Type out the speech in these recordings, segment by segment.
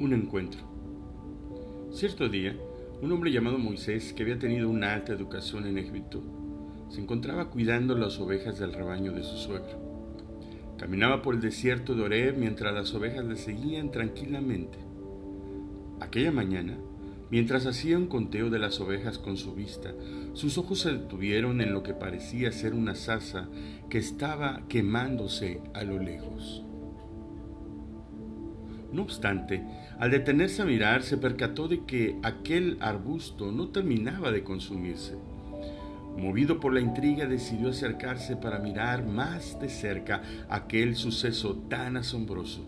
Un encuentro. Cierto día, un hombre llamado Moisés, que había tenido una alta educación en Egipto, se encontraba cuidando las ovejas del rebaño de su suegro. Caminaba por el desierto de Oreb mientras las ovejas le seguían tranquilamente. Aquella mañana, mientras hacía un conteo de las ovejas con su vista, sus ojos se detuvieron en lo que parecía ser una zarza que estaba quemándose a lo lejos. No obstante, al detenerse a mirar, se percató de que aquel arbusto no terminaba de consumirse. Movido por la intriga, decidió acercarse para mirar más de cerca aquel suceso tan asombroso.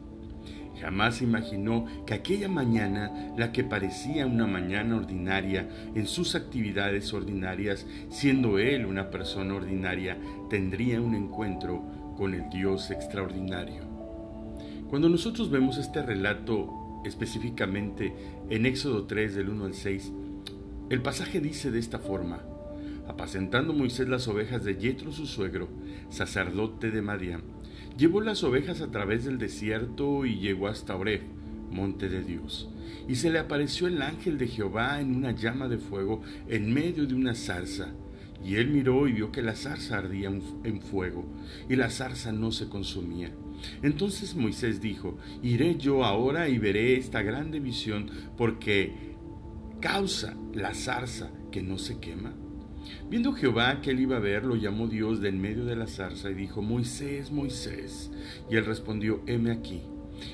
Jamás imaginó que aquella mañana, la que parecía una mañana ordinaria en sus actividades ordinarias, siendo él una persona ordinaria, tendría un encuentro con el Dios extraordinario. Cuando nosotros vemos este relato específicamente en Éxodo 3 del 1 al 6, el pasaje dice de esta forma: Apacentando Moisés las ovejas de Yetro su suegro, sacerdote de Madián, llevó las ovejas a través del desierto y llegó hasta Oreb, monte de Dios. Y se le apareció el ángel de Jehová en una llama de fuego en medio de una zarza. Y él miró y vio que la zarza ardía en fuego, y la zarza no se consumía. Entonces Moisés dijo, iré yo ahora y veré esta grande visión, porque causa la zarza que no se quema. Viendo Jehová que él iba a ver, lo llamó Dios de en medio de la zarza y dijo, Moisés, Moisés. Y él respondió, heme aquí.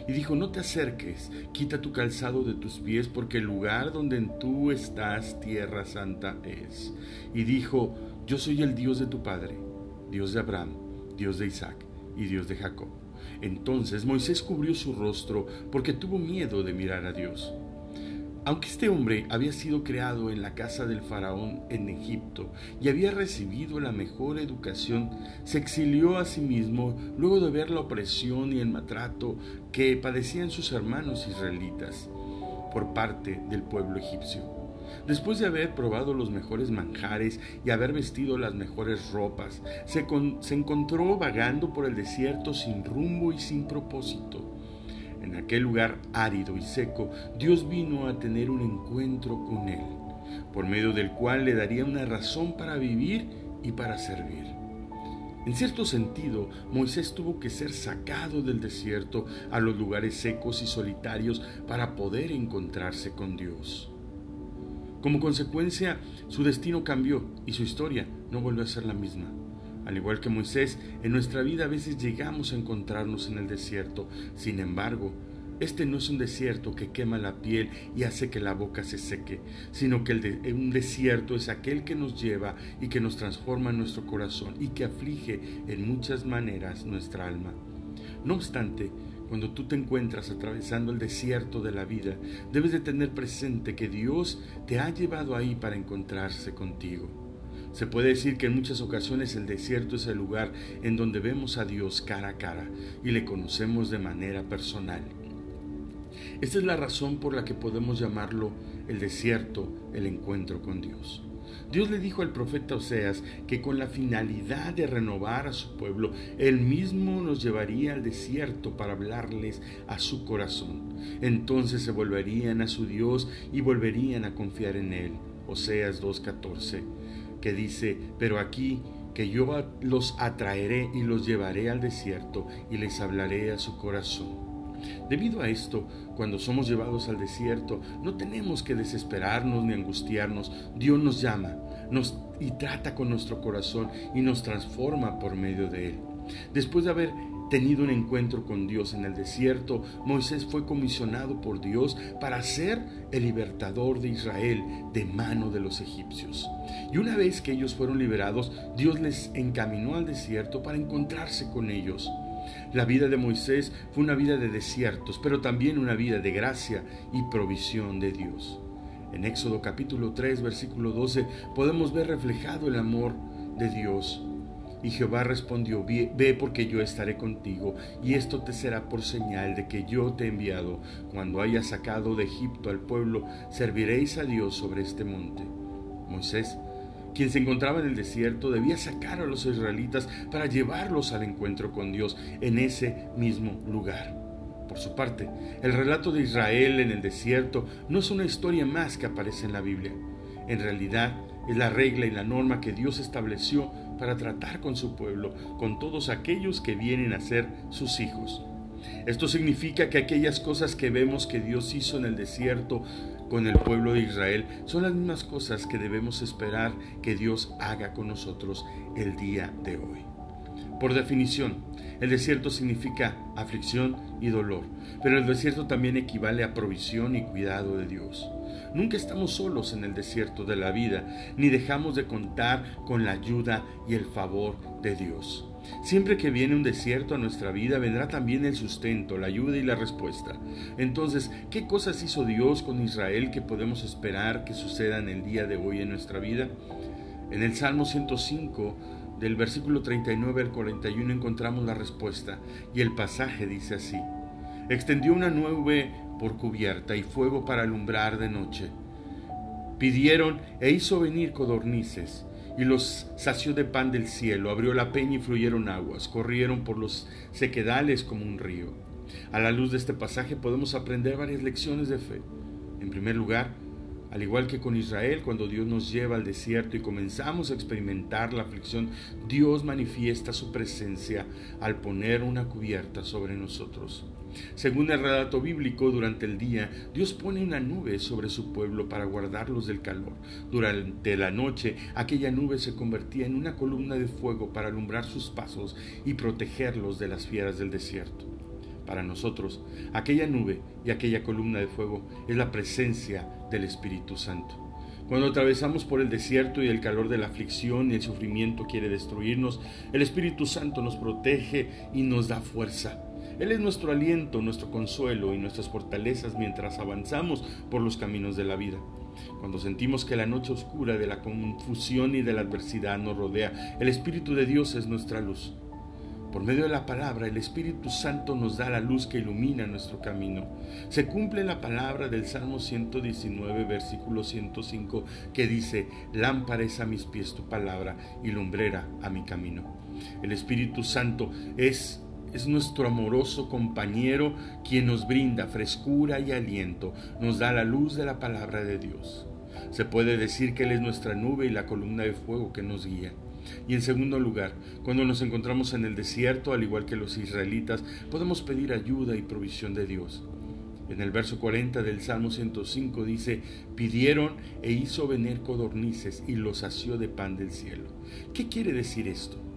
Y dijo, no te acerques, quita tu calzado de tus pies, porque el lugar donde tú estás, tierra santa es. Y dijo, yo soy el Dios de tu Padre, Dios de Abraham, Dios de Isaac y Dios de Jacob. Entonces Moisés cubrió su rostro porque tuvo miedo de mirar a Dios. Aunque este hombre había sido creado en la casa del faraón en Egipto y había recibido la mejor educación, se exilió a sí mismo luego de ver la opresión y el maltrato que padecían sus hermanos israelitas por parte del pueblo egipcio. Después de haber probado los mejores manjares y haber vestido las mejores ropas, se, encontró vagando por el desierto sin rumbo y sin propósito. En aquel lugar árido y seco, Dios vino a tener un encuentro con él, por medio del cual le daría una razón para vivir y para servir. En cierto sentido, Moisés tuvo que ser sacado del desierto a los lugares secos y solitarios para poder encontrarse con Dios. Como consecuencia, su destino cambió y su historia no volvió a ser la misma. Al igual que Moisés, en nuestra vida a veces llegamos a encontrarnos en el desierto. Sin embargo, este no es un desierto que quema la piel y hace que la boca se seque, sino que el un desierto es aquel que nos lleva y que nos transforma en nuestro corazón y que aflige en muchas maneras nuestra alma. No obstante, cuando tú te encuentras atravesando el desierto de la vida, debes de tener presente que Dios te ha llevado ahí para encontrarse contigo. Se puede decir que en muchas ocasiones el desierto es el lugar en donde vemos a Dios cara a cara y le conocemos de manera personal. Esta es la razón por la que podemos llamarlo el desierto, el encuentro con Dios. Dios le dijo al profeta Oseas que con la finalidad de renovar a su pueblo, él mismo nos llevaría al desierto para hablarles a su corazón. Entonces se volverían a su Dios y volverían a confiar en él. Oseas 2.14, que dice, pero aquí que yo los atraeré y los llevaré al desierto y les hablaré a su corazón. Debido a esto, cuando somos llevados al desierto, no tenemos que desesperarnos ni angustiarnos. Dios nos llama nos, y trata con nuestro corazón y nos transforma por medio de él. Después de haber tenido un encuentro con Dios en el desierto, Moisés fue comisionado por Dios para ser el libertador de Israel de mano de los egipcios. Y una vez que ellos fueron liberados, Dios les encaminó al desierto para encontrarse con ellos. La vida de Moisés fue una vida de desiertos, pero también una vida de gracia y provisión de Dios. En Éxodo capítulo 3, versículo 12, podemos ver reflejado el amor de Dios. Y Jehová respondió, ve porque yo estaré contigo, y esto te será por señal de que yo te he enviado. Cuando haya sacado de Egipto al pueblo, serviréis a Dios sobre este monte. Moisés quien se encontraba en el desierto, debía sacar a los israelitas para llevarlos al encuentro con Dios en ese mismo lugar. Por su parte, el relato de Israel en el desierto no es una historia más que aparece en la Biblia. En realidad, es la regla y la norma que Dios estableció para tratar con su pueblo, con todos aquellos que vienen a ser sus hijos. Esto significa que aquellas cosas que vemos que Dios hizo en el desierto con el pueblo de Israel son las mismas cosas que debemos esperar que Dios haga con nosotros el día de hoy. Por definición, el desierto significa aflicción y dolor, pero el desierto también equivale a provisión y cuidado de Dios. Nunca estamos solos en el desierto de la vida, ni dejamos de contar con la ayuda y el favor de Dios. Siempre que viene un desierto a nuestra vida, vendrá también el sustento, la ayuda y la respuesta. Entonces, ¿qué cosas hizo Dios con Israel que podemos esperar que sucedan el día de hoy en nuestra vida? En el Salmo 105, del versículo 39 al 41 encontramos la respuesta y el pasaje dice así. Extendió una nube por cubierta y fuego para alumbrar de noche. Pidieron e hizo venir codornices y los sació de pan del cielo, abrió la peña y fluyeron aguas, corrieron por los sequedales como un río. A la luz de este pasaje podemos aprender varias lecciones de fe. En primer lugar, al igual que con Israel, cuando Dios nos lleva al desierto y comenzamos a experimentar la aflicción, Dios manifiesta su presencia al poner una cubierta sobre nosotros. Según el relato bíblico, durante el día, Dios pone una nube sobre su pueblo para guardarlos del calor. Durante la noche, aquella nube se convertía en una columna de fuego para alumbrar sus pasos y protegerlos de las fieras del desierto. Para nosotros, aquella nube y aquella columna de fuego es la presencia del Espíritu Santo. Cuando atravesamos por el desierto y el calor de la aflicción y el sufrimiento quiere destruirnos, el Espíritu Santo nos protege y nos da fuerza. Él es nuestro aliento, nuestro consuelo y nuestras fortalezas mientras avanzamos por los caminos de la vida. Cuando sentimos que la noche oscura de la confusión y de la adversidad nos rodea, el Espíritu de Dios es nuestra luz. Por medio de la palabra, el Espíritu Santo nos da la luz que ilumina nuestro camino. Se cumple la palabra del Salmo 119, versículo 105, que dice, lámpara es a mis pies tu palabra y lumbrera a mi camino. El Espíritu Santo es es nuestro amoroso compañero quien nos brinda frescura y aliento, nos da la luz de la palabra de Dios. Se puede decir que Él es nuestra nube y la columna de fuego que nos guía. Y en segundo lugar, cuando nos encontramos en el desierto, al igual que los israelitas, podemos pedir ayuda y provisión de Dios. En el verso 40 del Salmo 105 dice, pidieron e hizo venir codornices y los sació de pan del cielo. ¿Qué quiere decir esto?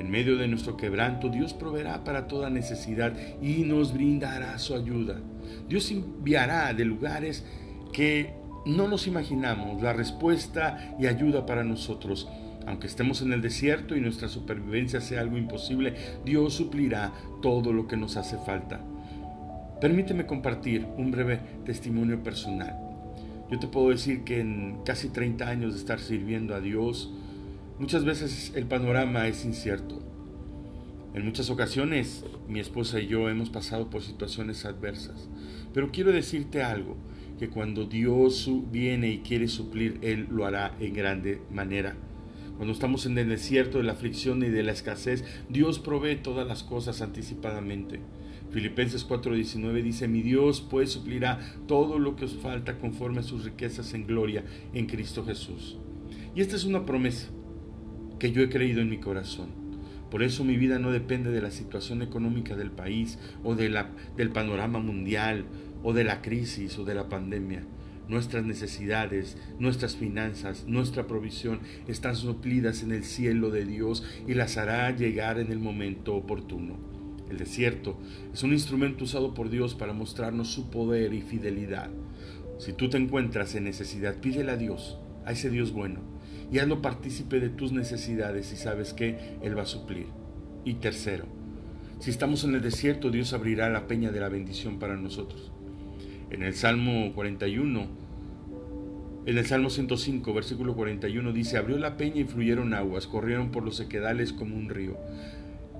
En medio de nuestro quebranto, Dios proveerá para toda necesidad y nos brindará su ayuda. Dios enviará de lugares que no nos imaginamos la respuesta y ayuda para nosotros. Aunque estemos en el desierto y nuestra supervivencia sea algo imposible, Dios suplirá todo lo que nos hace falta. Permíteme compartir un breve testimonio personal. Yo te puedo decir que en casi 30 años de estar sirviendo a Dios, muchas veces el panorama es incierto. En muchas ocasiones mi esposa y yo hemos pasado por situaciones adversas. Pero quiero decirte algo, que cuando Dios viene y quiere suplir, Él lo hará en grande manera. Cuando estamos en el desierto de la aflicción y de la escasez, Dios provee todas las cosas anticipadamente. Filipenses 4:19 dice, mi Dios pues suplirá todo lo que os falta conforme a sus riquezas en gloria en Cristo Jesús. Y esta es una promesa que yo he creído en mi corazón. Por eso mi vida no depende de la situación económica del país o de la, del panorama mundial o de la crisis o de la pandemia. Nuestras necesidades, nuestras finanzas, nuestra provisión están suplidas en el cielo de Dios y las hará llegar en el momento oportuno. El desierto es un instrumento usado por Dios para mostrarnos su poder y fidelidad. Si tú te encuentras en necesidad, pídele a Dios, a ese Dios bueno, y hazlo partícipe de tus necesidades y sabes que Él va a suplir. Y tercero, si estamos en el desierto, Dios abrirá la peña de la bendición para nosotros. En el Salmo 41, en el Salmo 105, versículo 41 dice, abrió la peña y fluyeron aguas, corrieron por los sequedales como un río.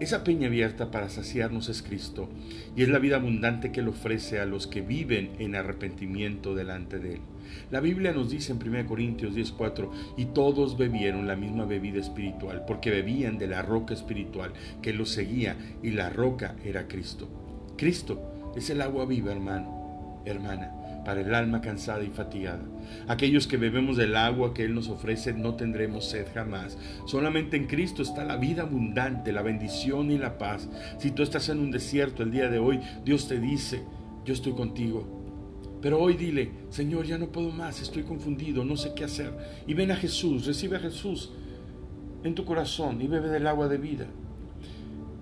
Esa peña abierta para saciarnos es Cristo y es la vida abundante que Él ofrece a los que viven en arrepentimiento delante de Él. La Biblia nos dice en 1 Corintios 10:4, y todos bebieron la misma bebida espiritual, porque bebían de la roca espiritual que los seguía y la roca era Cristo. Cristo es el agua viva, hermano, hermana para el alma cansada y fatigada. Aquellos que bebemos del agua que Él nos ofrece no tendremos sed jamás. Solamente en Cristo está la vida abundante, la bendición y la paz. Si tú estás en un desierto el día de hoy, Dios te dice, yo estoy contigo. Pero hoy dile, Señor, ya no puedo más, estoy confundido, no sé qué hacer. Y ven a Jesús, recibe a Jesús en tu corazón y bebe del agua de vida.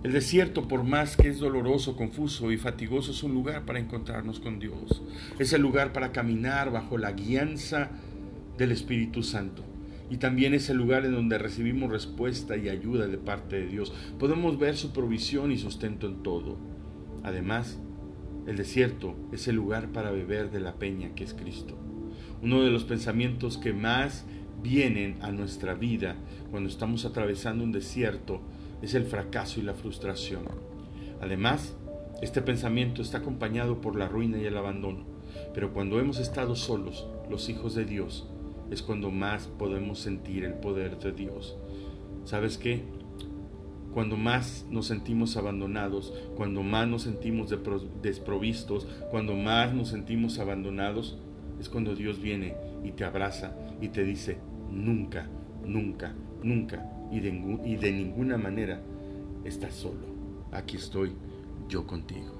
El desierto, por más que es doloroso, confuso y fatigoso, es un lugar para encontrarnos con Dios. Es el lugar para caminar bajo la guianza del Espíritu Santo. Y también es el lugar en donde recibimos respuesta y ayuda de parte de Dios. Podemos ver su provisión y sustento en todo. Además, el desierto es el lugar para beber de la peña que es Cristo. Uno de los pensamientos que más vienen a nuestra vida cuando estamos atravesando un desierto es el fracaso y la frustración. Además, este pensamiento está acompañado por la ruina y el abandono. Pero cuando hemos estado solos, los hijos de Dios, es cuando más podemos sentir el poder de Dios. ¿Sabes qué? Cuando más nos sentimos abandonados, cuando más nos sentimos desprovistos, cuando más nos sentimos abandonados, es cuando Dios viene y te abraza y te dice, nunca, nunca, nunca y de, y de ninguna manera estás solo. Aquí estoy yo contigo.